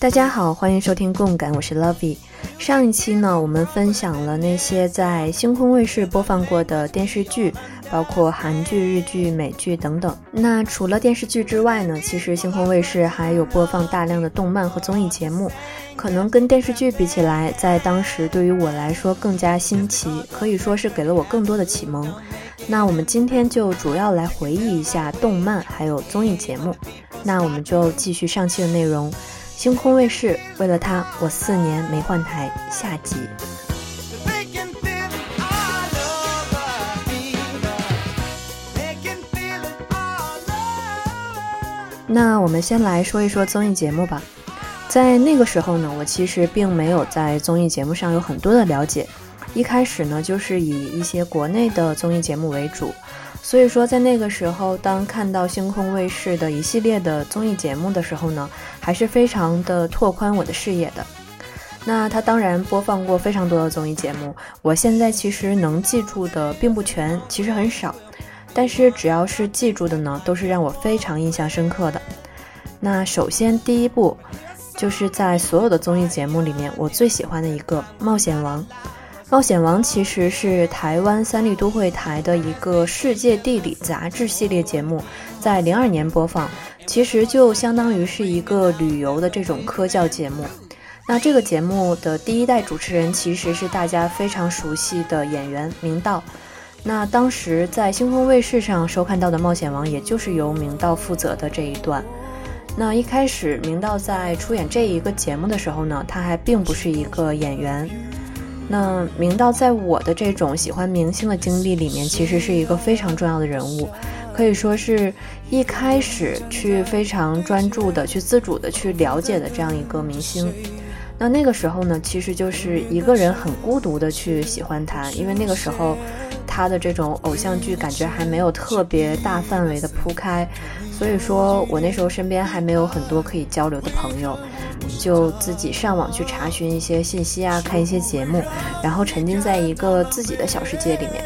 大家好，欢迎收听共感，我是 Lovey。上一期呢，我们分享了那些在星空卫视播放过的电视剧，包括韩剧、日剧、美剧等等。那除了电视剧之外呢，其实星空卫视还有播放大量的动漫和综艺节目，可能跟电视剧比起来，在当时对于我来说更加新奇，可以说是给了我更多的启蒙。那我们今天就主要来回忆一下动漫还有综艺节目。那我们就继续上期的内容。星空卫视为了他，我四年没换台。下集。那我们先来说一说综艺节目吧。在那个时候呢，我其实并没有在综艺节目上有很多的了解。一开始呢，就是以一些国内的综艺节目为主。所以说，在那个时候，当看到星空卫视的一系列的综艺节目的时候呢，还是非常的拓宽我的视野的。那它当然播放过非常多的综艺节目，我现在其实能记住的并不全，其实很少。但是只要是记住的呢，都是让我非常印象深刻的。那首先第一部，就是在所有的综艺节目里面，我最喜欢的一个《冒险王》。冒险王其实是台湾三立都会台的一个世界地理杂志系列节目，在零二年播放，其实就相当于是一个旅游的这种科教节目。那这个节目的第一代主持人其实是大家非常熟悉的演员明道。那当时在星空卫视上收看到的冒险王，也就是由明道负责的这一段。那一开始明道在出演这一个节目的时候呢，他还并不是一个演员。那明道在我的这种喜欢明星的经历里面，其实是一个非常重要的人物，可以说是一开始去非常专注的去自主的去了解的这样一个明星。那那个时候呢，其实就是一个人很孤独的去喜欢他，因为那个时候他的这种偶像剧感觉还没有特别大范围的铺开，所以说我那时候身边还没有很多可以交流的朋友。就自己上网去查询一些信息啊，看一些节目，然后沉浸在一个自己的小世界里面。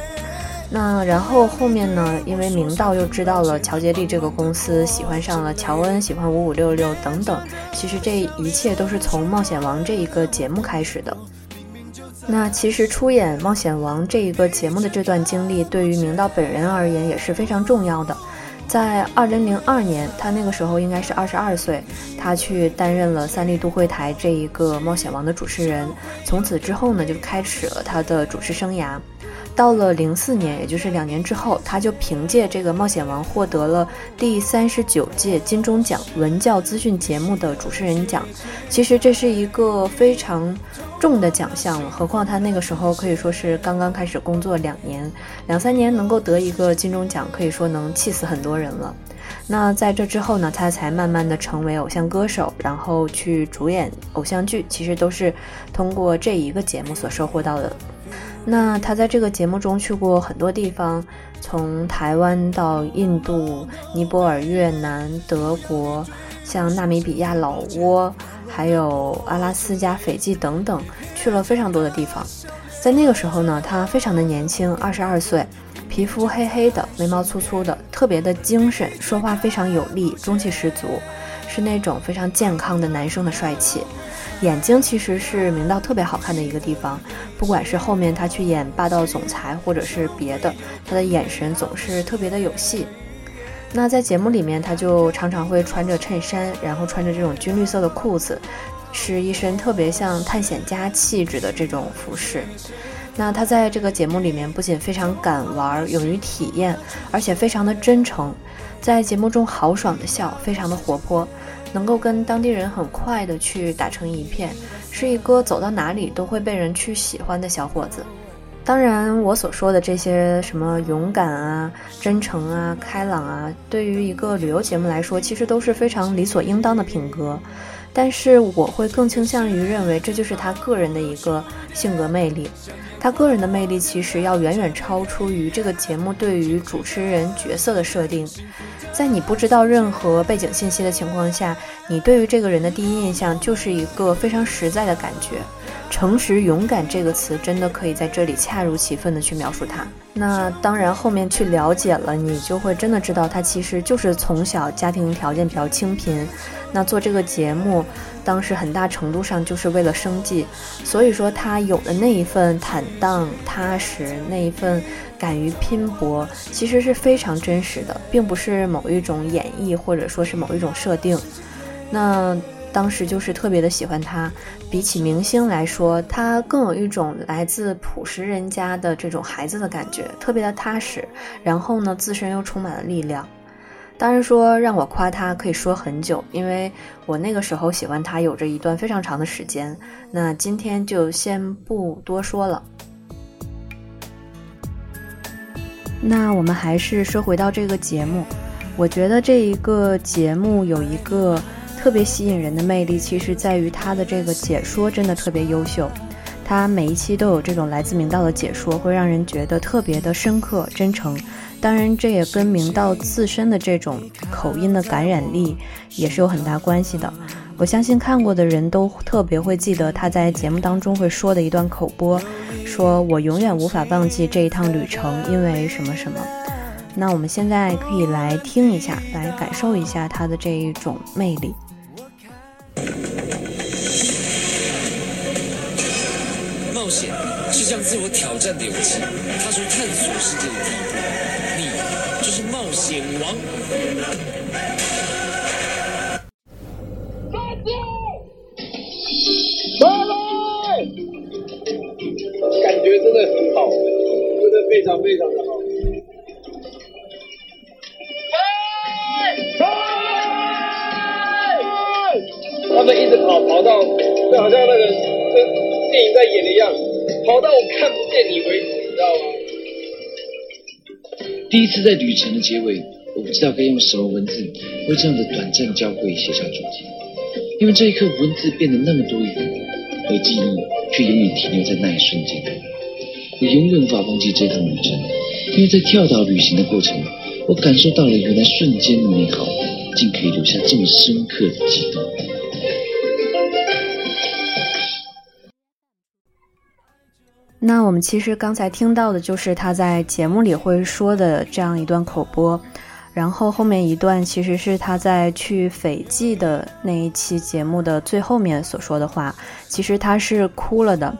那然后后面呢？因为明道又知道了乔杰利这个公司，喜欢上了乔恩，喜欢五五六六等等。其实这一切都是从《冒险王》这一个节目开始的。那其实出演《冒险王》这一个节目的这段经历，对于明道本人而言也是非常重要的。在二零零二年，他那个时候应该是二十二岁，他去担任了三立都会台这一个冒险王的主持人。从此之后呢，就开始了他的主持生涯。到了零四年，也就是两年之后，他就凭借这个《冒险王》获得了第三十九届金钟奖文教资讯节目的主持人奖。其实这是一个非常重的奖项了，何况他那个时候可以说是刚刚开始工作两年、两三年，能够得一个金钟奖，可以说能气死很多人了。那在这之后呢，他才慢慢的成为偶像歌手，然后去主演偶像剧，其实都是通过这一个节目所收获到的。那他在这个节目中去过很多地方，从台湾到印度、尼泊尔、越南、德国，像纳米比亚、老挝，还有阿拉斯加、斐济等等，去了非常多的地方。在那个时候呢，他非常的年轻，二十二岁，皮肤黑黑的，眉毛粗粗的，特别的精神，说话非常有力，中气十足，是那种非常健康的男生的帅气。眼睛其实是明道特别好看的一个地方，不管是后面他去演霸道总裁，或者是别的，他的眼神总是特别的有戏。那在节目里面，他就常常会穿着衬衫，然后穿着这种军绿色的裤子，是一身特别像探险家气质的这种服饰。那他在这个节目里面不仅非常敢玩，勇于体验，而且非常的真诚，在节目中豪爽的笑，非常的活泼。能够跟当地人很快的去打成一片，是一个走到哪里都会被人去喜欢的小伙子。当然，我所说的这些什么勇敢啊、真诚啊、开朗啊，对于一个旅游节目来说，其实都是非常理所应当的品格。但是，我会更倾向于认为，这就是他个人的一个性格魅力。他个人的魅力其实要远远超出于这个节目对于主持人角色的设定。在你不知道任何背景信息的情况下，你对于这个人的第一印象就是一个非常实在的感觉，诚实、勇敢这个词真的可以在这里恰如其分的去描述他。那当然，后面去了解了，你就会真的知道他其实就是从小家庭条件比较清贫。那做这个节目，当时很大程度上就是为了生计，所以说他有的那一份坦荡踏实，那一份敢于拼搏，其实是非常真实的，并不是某一种演绎或者说是某一种设定。那当时就是特别的喜欢他，比起明星来说，他更有一种来自朴实人家的这种孩子的感觉，特别的踏实，然后呢，自身又充满了力量。当然说让我夸他可以说很久，因为我那个时候喜欢他有着一段非常长的时间。那今天就先不多说了。那我们还是说回到这个节目，我觉得这一个节目有一个特别吸引人的魅力，其实在于他的这个解说真的特别优秀。他每一期都有这种来自明道的解说，会让人觉得特别的深刻、真诚。当然，这也跟明道自身的这种口音的感染力也是有很大关系的。我相信看过的人都特别会记得他在节目当中会说的一段口播，说我永远无法忘记这一趟旅程，因为什么什么。那我们现在可以来听一下，来感受一下他的这一种魅力。冒险是向自我挑战的勇气，踏出探索世界的第一步。就是冒险王。再见，拜拜。感觉真的很好，真的非常非常的好。他们一直跑，跑到就好像那个跟电影在演的样子，跑到我看不见你为止，你知道吗？第一次在旅程的结尾，我不知道该用什么文字为这样的短暂交汇写下主题，因为这一刻文字变得那么多余，而记忆却永远停留在那一瞬间。我永远无法忘记这趟旅程，因为在跳岛旅行的过程，我感受到了原来瞬间的美好，竟可以留下这么深刻的激动。那我们其实刚才听到的就是他在节目里会说的这样一段口播，然后后面一段其实是他在去斐济的那一期节目的最后面所说的话，其实他是哭了的，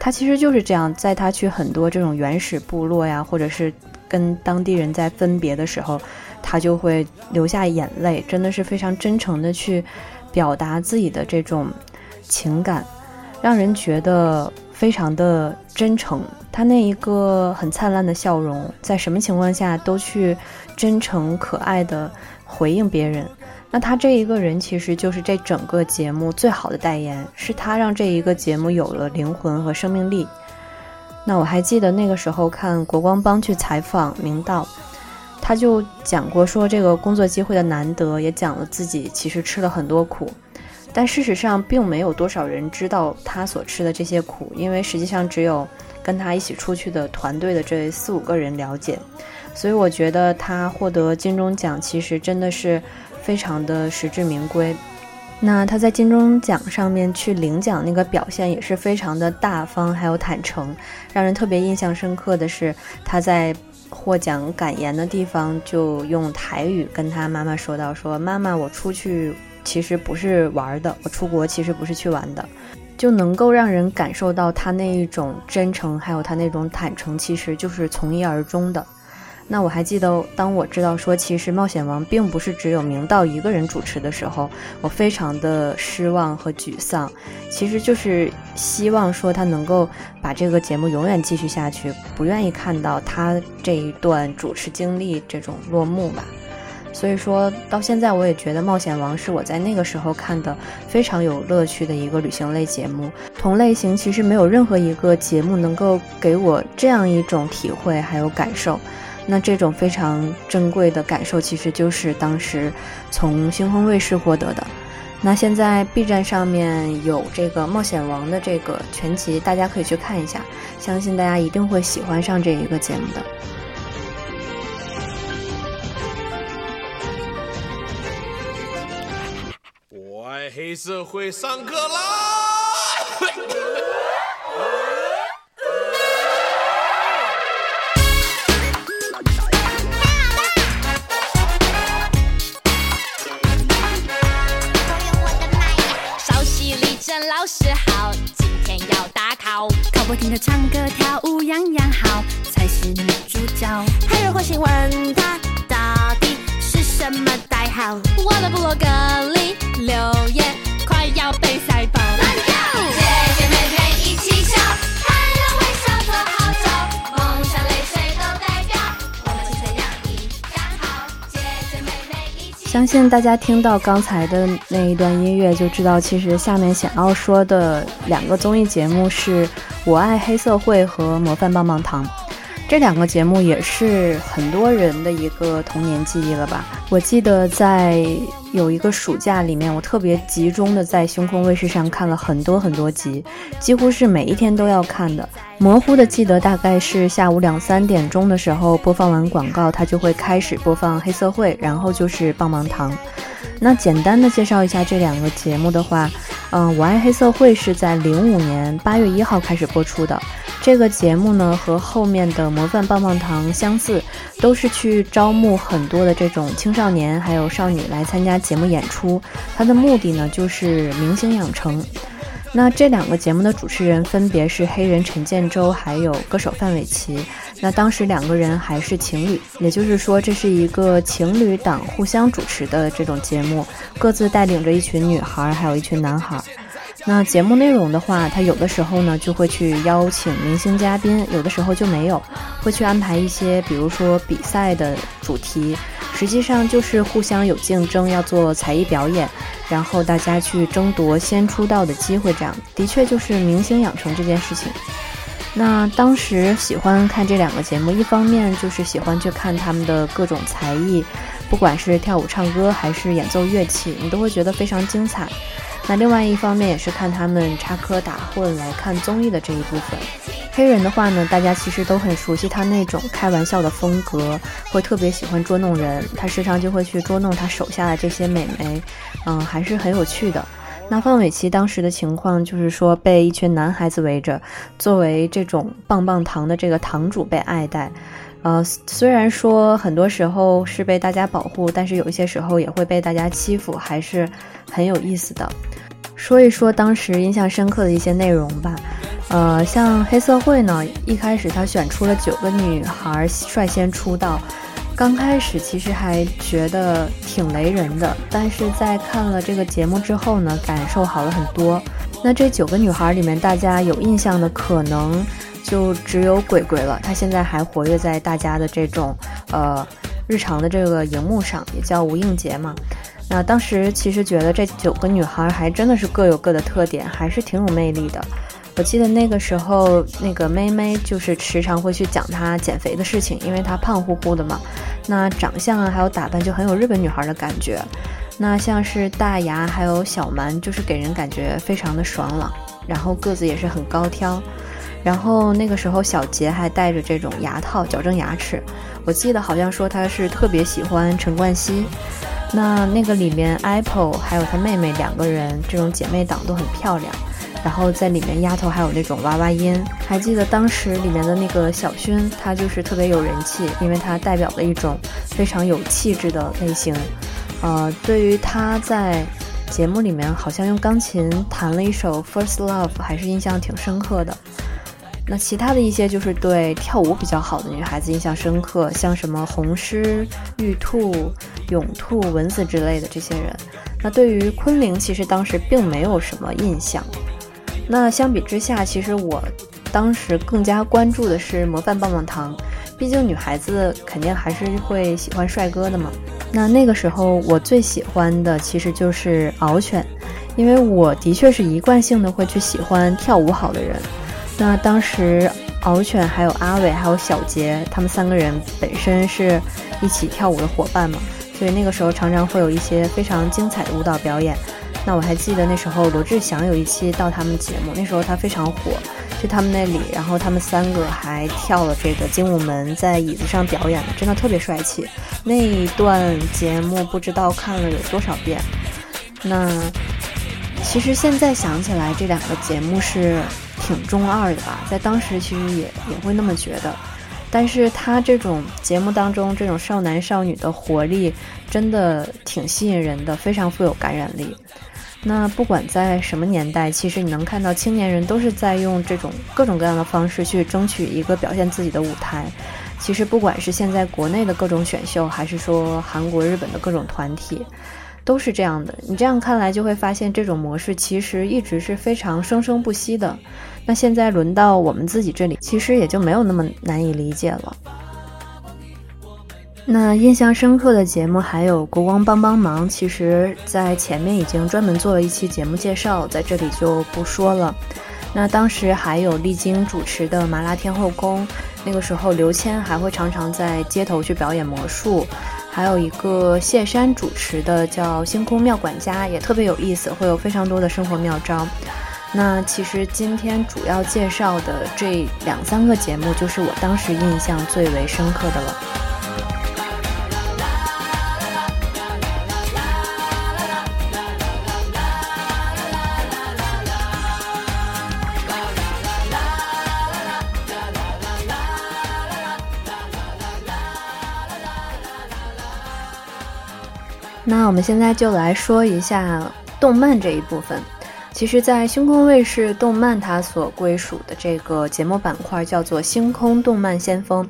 他其实就是这样，在他去很多这种原始部落呀，或者是跟当地人在分别的时候，他就会流下眼泪，真的是非常真诚的去表达自己的这种情感，让人觉得。非常的真诚，他那一个很灿烂的笑容，在什么情况下都去真诚可爱的回应别人。那他这一个人其实就是这整个节目最好的代言，是他让这一个节目有了灵魂和生命力。那我还记得那个时候看国光帮去采访明道，他就讲过说这个工作机会的难得，也讲了自己其实吃了很多苦。但事实上，并没有多少人知道他所吃的这些苦，因为实际上只有跟他一起出去的团队的这四五个人了解。所以我觉得他获得金钟奖，其实真的是非常的实至名归。那他在金钟奖上面去领奖那个表现也是非常的大方，还有坦诚。让人特别印象深刻的是，他在获奖感言的地方就用台语跟他妈妈说到：“说妈妈，我出去。”其实不是玩的，我出国其实不是去玩的，就能够让人感受到他那一种真诚，还有他那种坦诚，其实就是从一而终的。那我还记得，当我知道说其实《冒险王》并不是只有明道一个人主持的时候，我非常的失望和沮丧。其实就是希望说他能够把这个节目永远继续下去，不愿意看到他这一段主持经历这种落幕吧。所以说到现在，我也觉得《冒险王》是我在那个时候看的非常有乐趣的一个旅行类节目。同类型其实没有任何一个节目能够给我这样一种体会还有感受。那这种非常珍贵的感受，其实就是当时从星空卫视获得的。那现在 B 站上面有这个《冒险王》的这个全集，大家可以去看一下，相信大家一定会喜欢上这一个节目的。黑社会上课啦！我听他唱歌跳舞样样好，才是女主角。黑人会询问他到底是什么代号？我的部落格相信大家听到刚才的那一段音乐，就知道其实下面想要说的两个综艺节目是。我爱黑社会和模范棒棒糖，这两个节目也是很多人的一个童年记忆了吧？我记得在有一个暑假里面，我特别集中的在星空卫视上看了很多很多集，几乎是每一天都要看的。模糊的记得大概是下午两三点钟的时候播放完广告，它就会开始播放黑涩会，然后就是棒棒糖。那简单的介绍一下这两个节目的话。嗯，我爱黑涩会是在零五年八月一号开始播出的。这个节目呢，和后面的模范棒棒糖相似，都是去招募很多的这种青少年还有少女来参加节目演出。它的目的呢，就是明星养成。那这两个节目的主持人分别是黑人陈建州，还有歌手范玮琪。那当时两个人还是情侣，也就是说这是一个情侣档互相主持的这种节目，各自带领着一群女孩，还有一群男孩。那节目内容的话，他有的时候呢就会去邀请明星嘉宾，有的时候就没有，会去安排一些，比如说比赛的主题，实际上就是互相有竞争，要做才艺表演，然后大家去争夺先出道的机会，这样的确就是明星养成这件事情。那当时喜欢看这两个节目，一方面就是喜欢去看他们的各种才艺，不管是跳舞、唱歌还是演奏乐器，你都会觉得非常精彩。那另外一方面也是看他们插科打诨来看综艺的这一部分。黑人的话呢，大家其实都很熟悉他那种开玩笑的风格，会特别喜欢捉弄人，他时常就会去捉弄他手下的这些美眉，嗯，还是很有趣的。那范玮琪当时的情况就是说，被一群男孩子围着，作为这种棒棒糖的这个堂主被爱戴。呃，虽然说很多时候是被大家保护，但是有一些时候也会被大家欺负，还是很有意思的。说一说当时印象深刻的一些内容吧。呃，像黑社会呢，一开始他选出了九个女孩率先出道。刚开始其实还觉得挺雷人的，但是在看了这个节目之后呢，感受好了很多。那这九个女孩里面，大家有印象的可能就只有鬼鬼了。她现在还活跃在大家的这种呃日常的这个荧幕上，也叫吴映洁嘛。那当时其实觉得这九个女孩还真的是各有各的特点，还是挺有魅力的。我记得那个时候，那个妹妹就是时常会去讲她减肥的事情，因为她胖乎乎的嘛。那长相啊，还有打扮就很有日本女孩的感觉。那像是大牙还有小蛮，就是给人感觉非常的爽朗，然后个子也是很高挑。然后那个时候小杰还戴着这种牙套矫正牙齿。我记得好像说他是特别喜欢陈冠希。那那个里面 Apple 还有她妹妹两个人，这种姐妹档都很漂亮。然后在里面，丫头还有那种娃娃音。还记得当时里面的那个小薰，她就是特别有人气，因为她代表了一种非常有气质的类型。呃，对于她在节目里面好像用钢琴弹了一首《First Love》，还是印象挺深刻的。那其他的一些就是对跳舞比较好的女孩子印象深刻，像什么红狮、玉兔、勇兔、蚊子之类的这些人。那对于昆凌，其实当时并没有什么印象。那相比之下，其实我当时更加关注的是模范棒棒糖，毕竟女孩子肯定还是会喜欢帅哥的嘛。那那个时候我最喜欢的其实就是敖犬，因为我的确是一贯性的会去喜欢跳舞好的人。那当时敖犬还有阿伟还有小杰，他们三个人本身是一起跳舞的伙伴嘛，所以那个时候常常会有一些非常精彩的舞蹈表演。那我还记得那时候罗志祥有一期到他们节目，那时候他非常火，去他们那里，然后他们三个还跳了这个精武门，在椅子上表演的，真的特别帅气。那一段节目不知道看了有多少遍。那其实现在想起来，这两个节目是挺中二的吧，在当时其实也也会那么觉得。但是他这种节目当中这种少男少女的活力，真的挺吸引人的，非常富有感染力。那不管在什么年代，其实你能看到青年人都是在用这种各种各样的方式去争取一个表现自己的舞台。其实不管是现在国内的各种选秀，还是说韩国、日本的各种团体。都是这样的，你这样看来就会发现，这种模式其实一直是非常生生不息的。那现在轮到我们自己这里，其实也就没有那么难以理解了。那印象深刻的节目还有《国光帮帮忙》，其实在前面已经专门做了一期节目介绍，在这里就不说了。那当时还有丽晶主持的《麻辣天后宫》，那个时候刘谦还会常常在街头去表演魔术。还有一个谢山主持的叫《星空妙管家》，也特别有意思，会有非常多的生活妙招。那其实今天主要介绍的这两三个节目，就是我当时印象最为深刻的了。那我们现在就来说一下动漫这一部分。其实，在星空卫视动漫它所归属的这个节目板块叫做“星空动漫先锋”。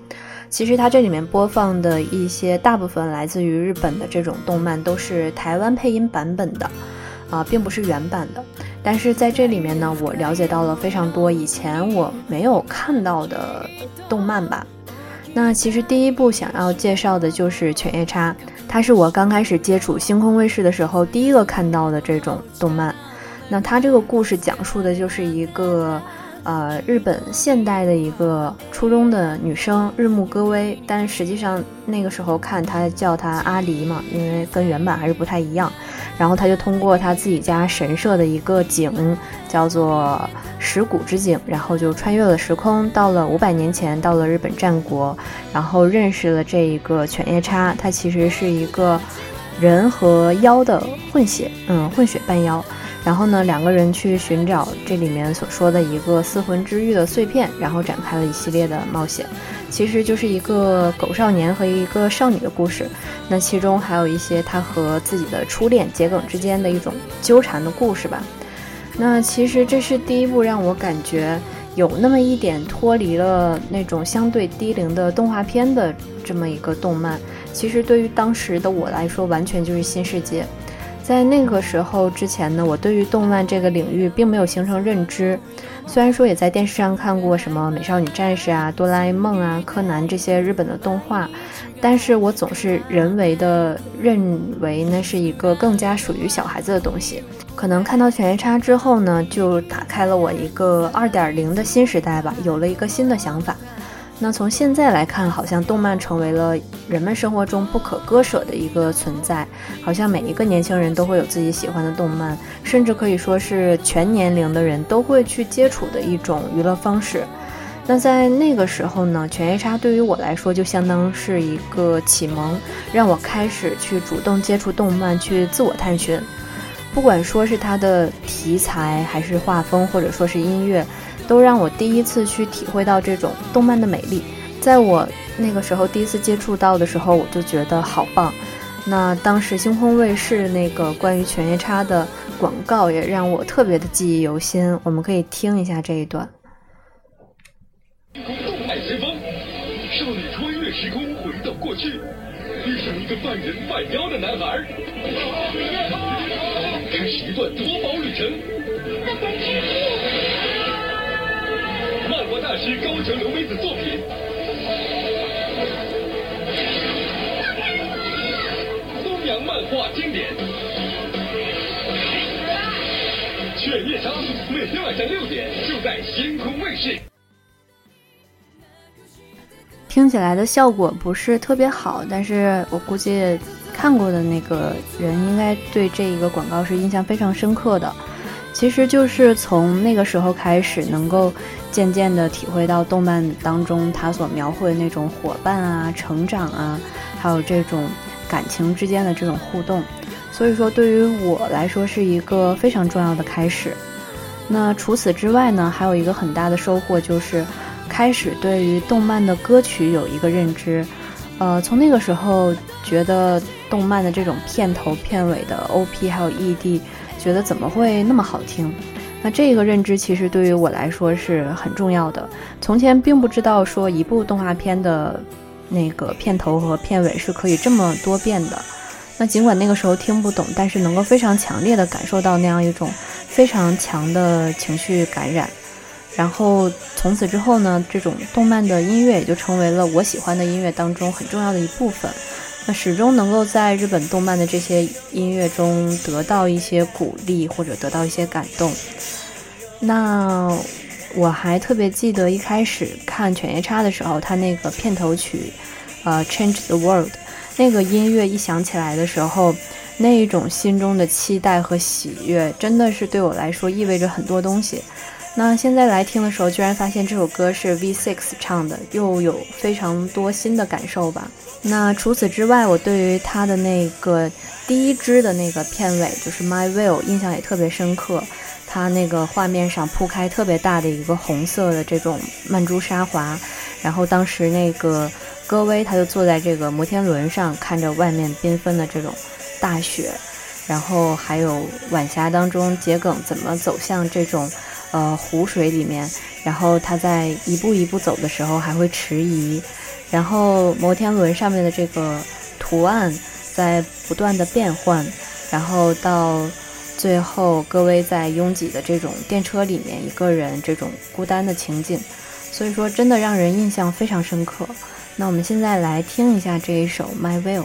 其实它这里面播放的一些大部分来自于日本的这种动漫，都是台湾配音版本的，啊，并不是原版的。但是在这里面呢，我了解到了非常多以前我没有看到的动漫吧。那其实第一部想要介绍的就是《犬夜叉》，它是我刚开始接触星空卫视的时候第一个看到的这种动漫。那它这个故事讲述的就是一个，呃，日本现代的一个初中的女生日暮歌薇，但实际上那个时候看她叫她阿离嘛，因为跟原版还是不太一样。然后她就通过她自己家神社的一个井，叫做。石谷之井，然后就穿越了时空，到了五百年前，到了日本战国，然后认识了这一个犬夜叉，它其实是一个人和妖的混血，嗯，混血半妖。然后呢，两个人去寻找这里面所说的一个四魂之玉的碎片，然后展开了一系列的冒险。其实就是一个狗少年和一个少女的故事。那其中还有一些他和自己的初恋桔梗之间的一种纠缠的故事吧。那其实这是第一部让我感觉有那么一点脱离了那种相对低龄的动画片的这么一个动漫。其实对于当时的我来说，完全就是新世界。在那个时候之前呢，我对于动漫这个领域并没有形成认知。虽然说也在电视上看过什么美少女战士啊、哆啦 A 梦啊、柯南这些日本的动画，但是我总是人为的认为那是一个更加属于小孩子的东西。可能看到犬夜叉之后呢，就打开了我一个二点零的新时代吧，有了一个新的想法。那从现在来看，好像动漫成为了人们生活中不可割舍的一个存在，好像每一个年轻人都会有自己喜欢的动漫，甚至可以说是全年龄的人都会去接触的一种娱乐方式。那在那个时候呢，犬夜叉对于我来说就相当是一个启蒙，让我开始去主动接触动漫，去自我探寻。不管说是它的题材，还是画风，或者说是音乐。都让我第一次去体会到这种动漫的美丽。在我那个时候第一次接触到的时候，我就觉得好棒。那当时星空卫视那个关于犬夜叉的广告也让我特别的记忆犹新。我们可以听一下这一段。动漫先锋，少女穿越时空回到过去，遇上一个半人半妖的男孩，开始一段夺宝旅程。大师高桥留美子作品，东洋漫画经典，《犬夜叉》每天晚上六点就在星空卫视。听起来的效果不是特别好，但是我估计看过的那个人应该对这一个广告是印象非常深刻的。其实就是从那个时候开始，能够渐渐地体会到动漫当中他所描绘那种伙伴啊、成长啊，还有这种感情之间的这种互动。所以说，对于我来说是一个非常重要的开始。那除此之外呢，还有一个很大的收获就是开始对于动漫的歌曲有一个认知。呃，从那个时候觉得动漫的这种片头片尾的 OP 还有 ED，觉得怎么会那么好听？那这个认知其实对于我来说是很重要的。从前并不知道说一部动画片的那个片头和片尾是可以这么多变的。那尽管那个时候听不懂，但是能够非常强烈的感受到那样一种非常强的情绪感染。然后从此之后呢，这种动漫的音乐也就成为了我喜欢的音乐当中很重要的一部分。那始终能够在日本动漫的这些音乐中得到一些鼓励或者得到一些感动。那我还特别记得一开始看《犬夜叉》的时候，它那个片头曲，呃，《Change the World》那个音乐一响起来的时候，那一种心中的期待和喜悦，真的是对我来说意味着很多东西。那现在来听的时候，居然发现这首歌是 V6 唱的，又有非常多新的感受吧。那除此之外，我对于他的那个第一支的那个片尾，就是 My Will，印象也特别深刻。他那个画面上铺开特别大的一个红色的这种曼珠沙华，然后当时那个戈威他就坐在这个摩天轮上，看着外面缤纷的这种大雪，然后还有晚霞当中桔梗怎么走向这种。呃，湖水里面，然后他在一步一步走的时候还会迟疑，然后摩天轮上面的这个图案在不断的变换，然后到最后，各位在拥挤的这种电车里面，一个人这种孤单的情景，所以说真的让人印象非常深刻。那我们现在来听一下这一首《My Will》。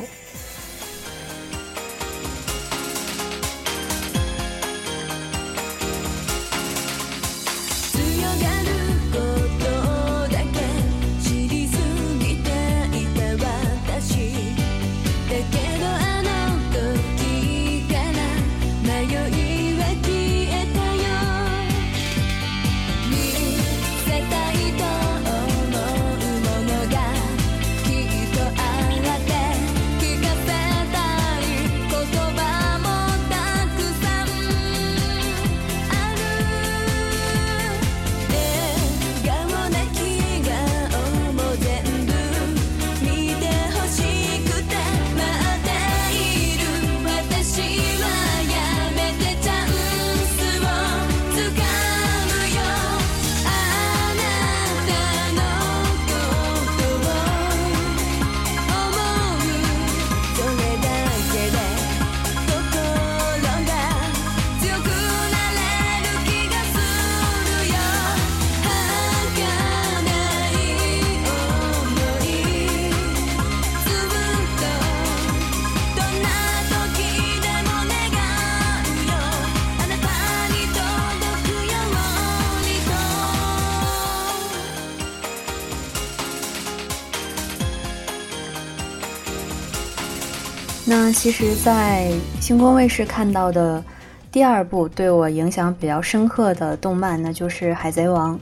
那其实，在星空卫视看到的第二部对我影响比较深刻的动漫，那就是《海贼王》。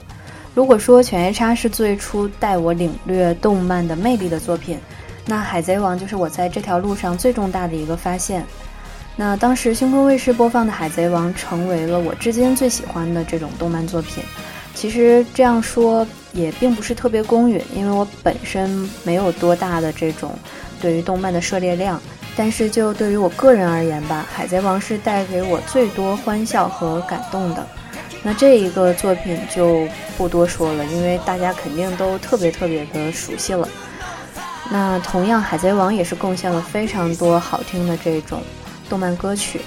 如果说《犬夜叉》是最初带我领略动漫的魅力的作品，那《海贼王》就是我在这条路上最重大的一个发现。那当时星空卫视播放的《海贼王》成为了我至今最喜欢的这种动漫作品。其实这样说也并不是特别公允，因为我本身没有多大的这种对于动漫的涉猎量。但是就对于我个人而言吧，《海贼王》是带给我最多欢笑和感动的。那这一个作品就不多说了，因为大家肯定都特别特别的熟悉了。那同样，《海贼王》也是贡献了非常多好听的这种动漫歌曲。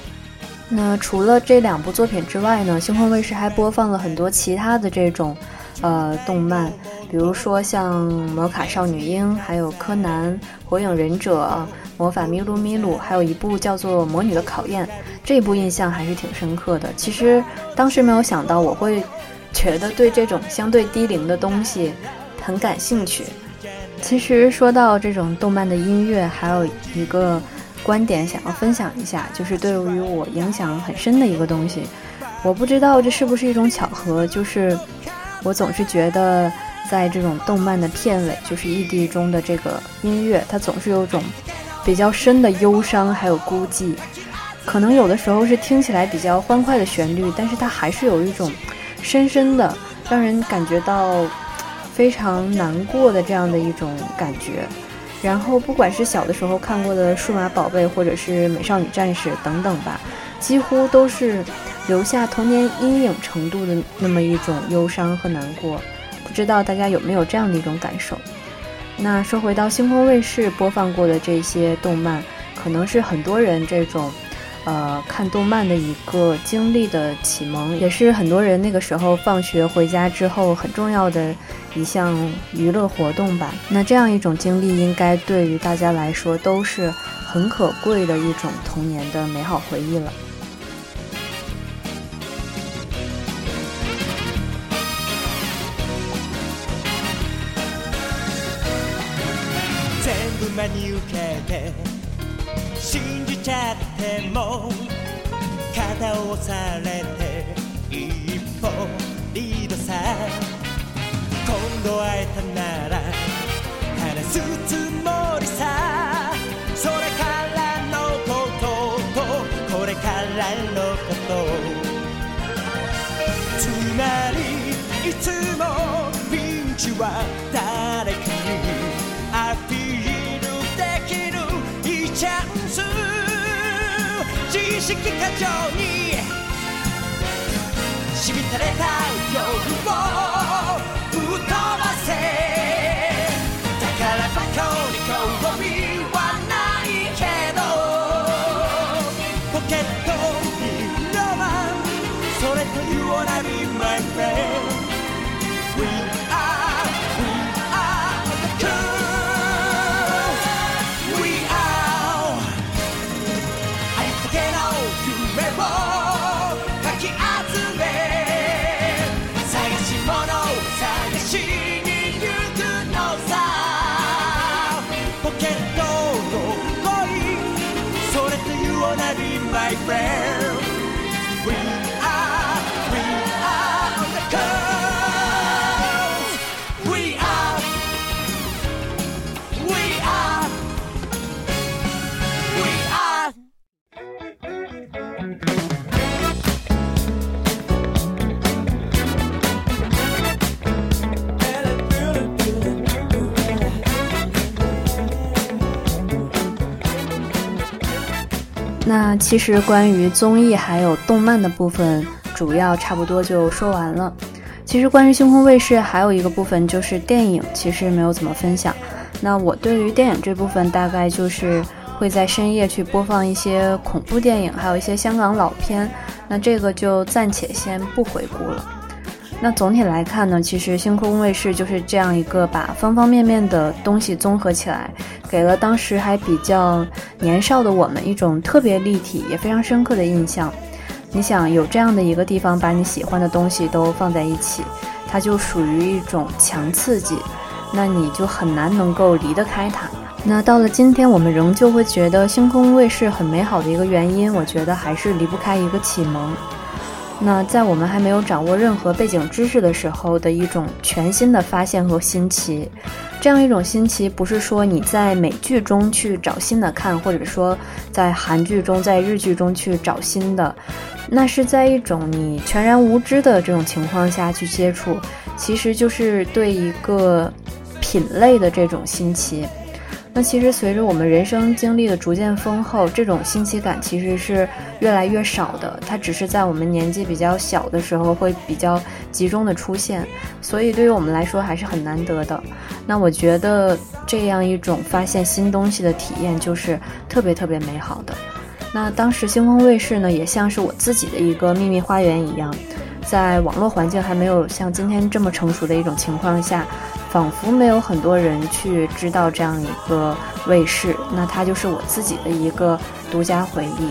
那除了这两部作品之外呢，星空卫视还播放了很多其他的这种呃动漫，比如说像《魔卡少女樱》，还有《柯南》《火影忍者》。魔法咪路咪路，还有一部叫做《魔女的考验》，这部印象还是挺深刻的。其实当时没有想到我会觉得对这种相对低龄的东西很感兴趣。其实说到这种动漫的音乐，还有一个观点想要分享一下，就是对于我影响很深的一个东西。我不知道这是不是一种巧合，就是我总是觉得在这种动漫的片尾，就是 ED 中的这个音乐，它总是有种。比较深的忧伤，还有孤寂。可能有的时候是听起来比较欢快的旋律，但是它还是有一种深深的让人感觉到非常难过的这样的一种感觉。然后，不管是小的时候看过的《数码宝贝》，或者是《美少女战士》等等吧，几乎都是留下童年阴影程度的那么一种忧伤和难过。不知道大家有没有这样的一种感受？那说回到星空卫视播放过的这些动漫，可能是很多人这种。呃，看动漫的一个经历的启蒙，也是很多人那个时候放学回家之后很重要的一项娱乐活动吧。那这样一种经历，应该对于大家来说都是很可贵的一种童年的美好回忆了。Joe. 那其实关于综艺还有动漫的部分，主要差不多就说完了。其实关于星空卫视还有一个部分就是电影，其实没有怎么分享。那我对于电影这部分，大概就是会在深夜去播放一些恐怖电影，还有一些香港老片。那这个就暂且先不回顾了。那总体来看呢，其实星空卫视就是这样一个把方方面面的东西综合起来，给了当时还比较年少的我们一种特别立体也非常深刻的印象。你想有这样的一个地方，把你喜欢的东西都放在一起，它就属于一种强刺激，那你就很难能够离得开它。那到了今天，我们仍旧会觉得星空卫视很美好的一个原因，我觉得还是离不开一个启蒙。那在我们还没有掌握任何背景知识的时候的一种全新的发现和新奇，这样一种新奇不是说你在美剧中去找新的看，或者说在韩剧中、在日剧中去找新的，那是在一种你全然无知的这种情况下去接触，其实就是对一个品类的这种新奇。那其实随着我们人生经历的逐渐丰厚，这种新奇感其实是越来越少的。它只是在我们年纪比较小的时候会比较集中的出现，所以对于我们来说还是很难得的。那我觉得这样一种发现新东西的体验就是特别特别美好的。那当时星空卫视呢，也像是我自己的一个秘密花园一样，在网络环境还没有像今天这么成熟的一种情况下。仿佛没有很多人去知道这样一个卫视，那它就是我自己的一个独家回忆。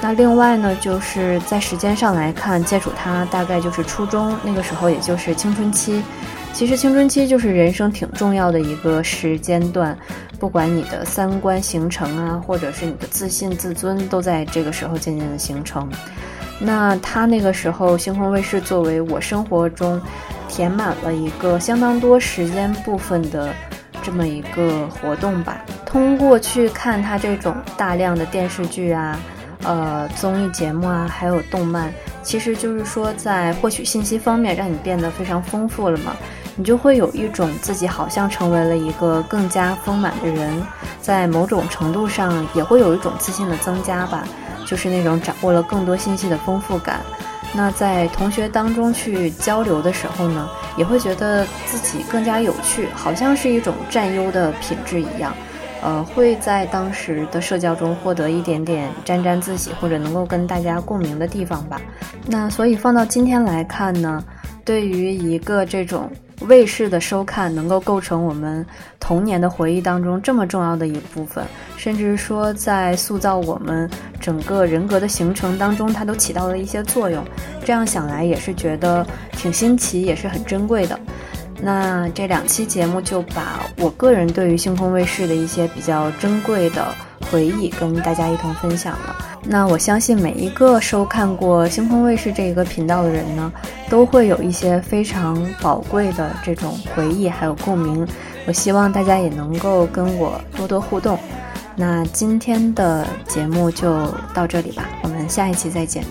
那另外呢，就是在时间上来看，接触它大概就是初中那个时候，也就是青春期。其实青春期就是人生挺重要的一个时间段，不管你的三观形成啊，或者是你的自信自尊，都在这个时候渐渐的形成。那他那个时候，星空卫视作为我生活中。填满了一个相当多时间部分的这么一个活动吧。通过去看它这种大量的电视剧啊，呃综艺节目啊，还有动漫，其实就是说在获取信息方面让你变得非常丰富了嘛，你就会有一种自己好像成为了一个更加丰满的人，在某种程度上也会有一种自信的增加吧，就是那种掌握了更多信息的丰富感。那在同学当中去交流的时候呢，也会觉得自己更加有趣，好像是一种占优的品质一样，呃，会在当时的社交中获得一点点沾沾自喜或者能够跟大家共鸣的地方吧。那所以放到今天来看呢，对于一个这种。卫视的收看能够构成我们童年的回忆当中这么重要的一部分，甚至说在塑造我们整个人格的形成当中，它都起到了一些作用。这样想来也是觉得挺新奇，也是很珍贵的。那这两期节目就把我个人对于星空卫视的一些比较珍贵的回忆跟大家一同分享了。那我相信每一个收看过星空卫视这一个频道的人呢，都会有一些非常宝贵的这种回忆还有共鸣。我希望大家也能够跟我多多互动。那今天的节目就到这里吧，我们下一期再见。